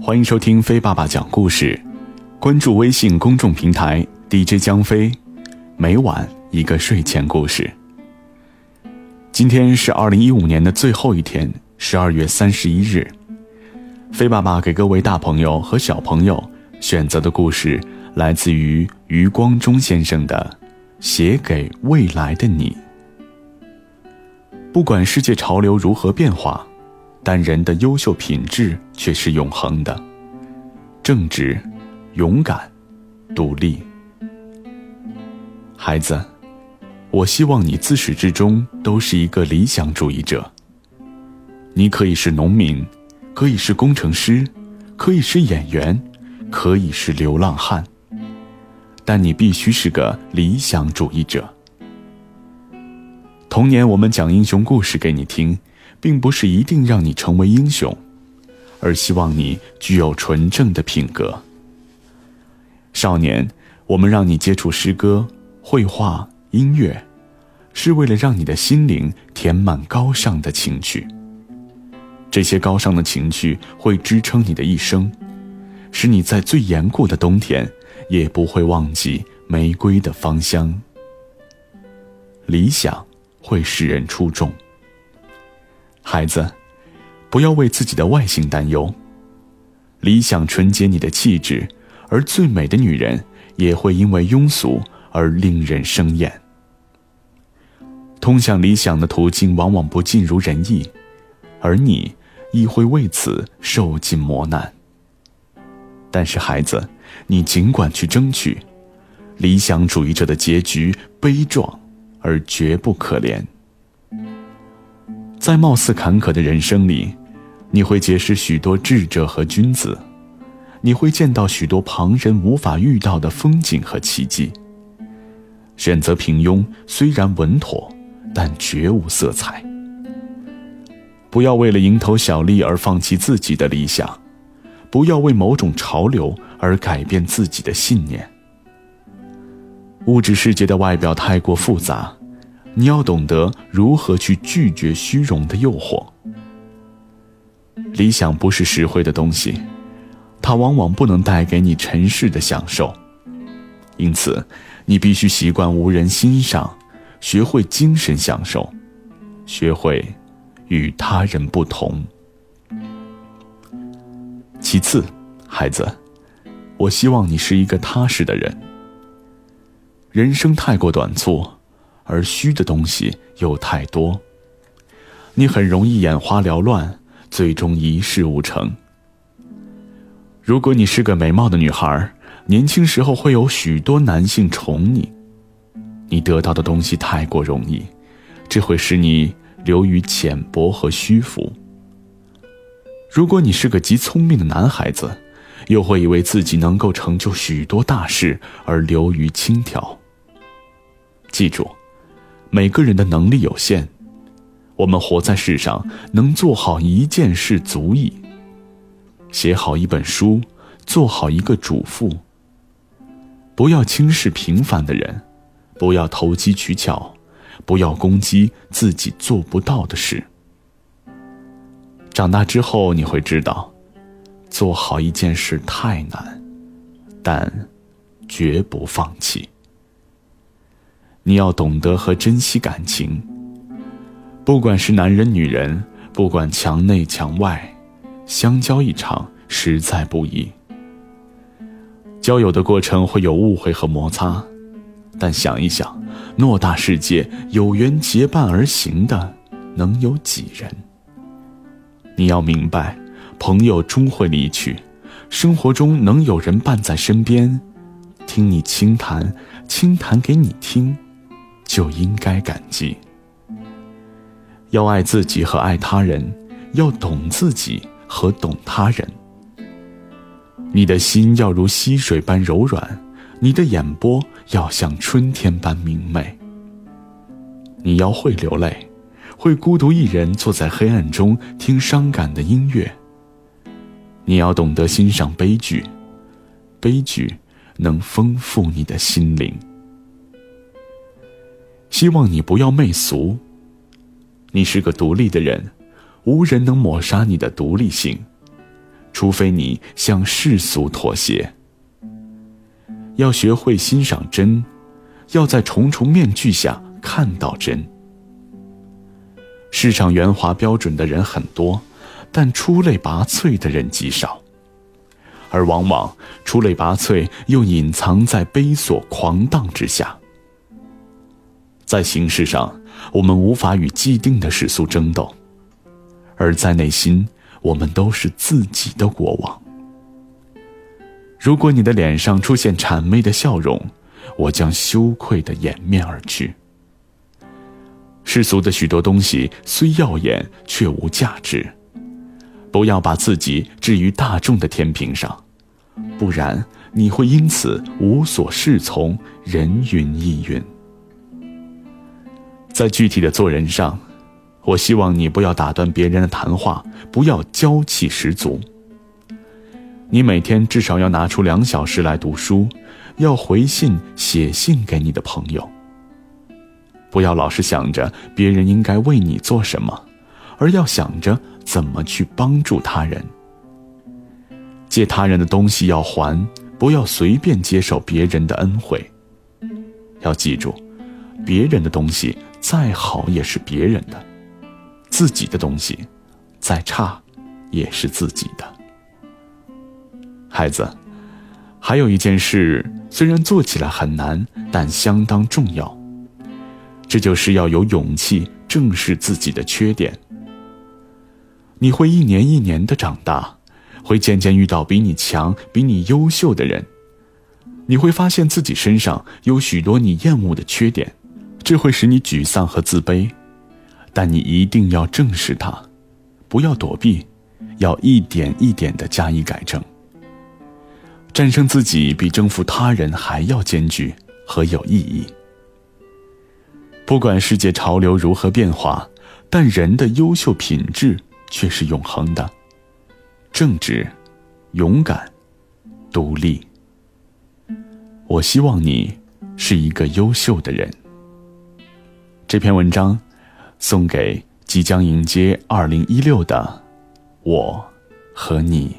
欢迎收听飞爸爸讲故事，关注微信公众平台 DJ 江飞，每晚一个睡前故事。今天是二零一五年的最后一天，十二月三十一日。飞爸爸给各位大朋友和小朋友选择的故事，来自于余光中先生的《写给未来的你》。不管世界潮流如何变化。但人的优秀品质却是永恒的：正直、勇敢、独立。孩子，我希望你自始至终都是一个理想主义者。你可以是农民，可以是工程师，可以是演员，可以是流浪汉，但你必须是个理想主义者。童年，我们讲英雄故事给你听。并不是一定让你成为英雄，而希望你具有纯正的品格。少年，我们让你接触诗歌、绘画、音乐，是为了让你的心灵填满高尚的情趣。这些高尚的情趣会支撑你的一生，使你在最严酷的冬天也不会忘记玫瑰的芳香。理想会使人出众。孩子，不要为自己的外形担忧。理想纯洁你的气质，而最美的女人也会因为庸俗而令人生厌。通向理想的途径往往不尽如人意，而你亦会为此受尽磨难。但是，孩子，你尽管去争取。理想主义者的结局悲壮，而绝不可怜。在貌似坎坷的人生里，你会结识许多智者和君子，你会见到许多旁人无法遇到的风景和奇迹。选择平庸虽然稳妥，但绝无色彩。不要为了蝇头小利而放弃自己的理想，不要为某种潮流而改变自己的信念。物质世界的外表太过复杂。你要懂得如何去拒绝虚荣的诱惑。理想不是实惠的东西，它往往不能带给你尘世的享受，因此，你必须习惯无人欣赏，学会精神享受，学会与他人不同。其次，孩子，我希望你是一个踏实的人。人生太过短促。而虚的东西又太多，你很容易眼花缭乱，最终一事无成。如果你是个美貌的女孩，年轻时候会有许多男性宠你，你得到的东西太过容易，这会使你流于浅薄和虚浮。如果你是个极聪明的男孩子，又会以为自己能够成就许多大事而流于轻佻。记住。每个人的能力有限，我们活在世上，能做好一件事足矣。写好一本书，做好一个主妇。不要轻视平凡的人，不要投机取巧，不要攻击自己做不到的事。长大之后你会知道，做好一件事太难，但绝不放弃。你要懂得和珍惜感情。不管是男人女人，不管墙内墙外，相交一场实在不易。交友的过程会有误会和摩擦，但想一想，偌大世界，有缘结伴而行的能有几人？你要明白，朋友终会离去，生活中能有人伴在身边，听你轻谈，轻谈给你听。就应该感激。要爱自己和爱他人，要懂自己和懂他人。你的心要如溪水般柔软，你的眼波要像春天般明媚。你要会流泪，会孤独一人坐在黑暗中听伤感的音乐。你要懂得欣赏悲剧，悲剧能丰富你的心灵。希望你不要媚俗。你是个独立的人，无人能抹杀你的独立性。除非你向世俗妥协。要学会欣赏真，要在重重面具下看到真。市场圆滑标准的人很多，但出类拔萃的人极少，而往往出类拔萃又隐藏在悲琐狂荡之下。在形式上，我们无法与既定的世俗争斗，而在内心，我们都是自己的国王。如果你的脸上出现谄媚的笑容，我将羞愧的掩面而去。世俗的许多东西虽耀眼，却无价值。不要把自己置于大众的天平上，不然你会因此无所适从，人云亦云。在具体的做人上，我希望你不要打断别人的谈话，不要娇气十足。你每天至少要拿出两小时来读书，要回信写信给你的朋友。不要老是想着别人应该为你做什么，而要想着怎么去帮助他人。借他人的东西要还，不要随便接受别人的恩惠。要记住，别人的东西。再好也是别人的，自己的东西，再差，也是自己的。孩子，还有一件事，虽然做起来很难，但相当重要。这就是要有勇气正视自己的缺点。你会一年一年的长大，会渐渐遇到比你强、比你优秀的人，你会发现自己身上有许多你厌恶的缺点。这会使你沮丧和自卑，但你一定要正视它，不要躲避，要一点一点的加以改正。战胜自己比征服他人还要艰巨和有意义。不管世界潮流如何变化，但人的优秀品质却是永恒的：正直、勇敢、独立。我希望你是一个优秀的人。这篇文章，送给即将迎接二零一六的我和你。